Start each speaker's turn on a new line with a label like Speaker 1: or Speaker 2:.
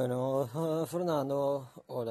Speaker 1: あの、フォルナーのオ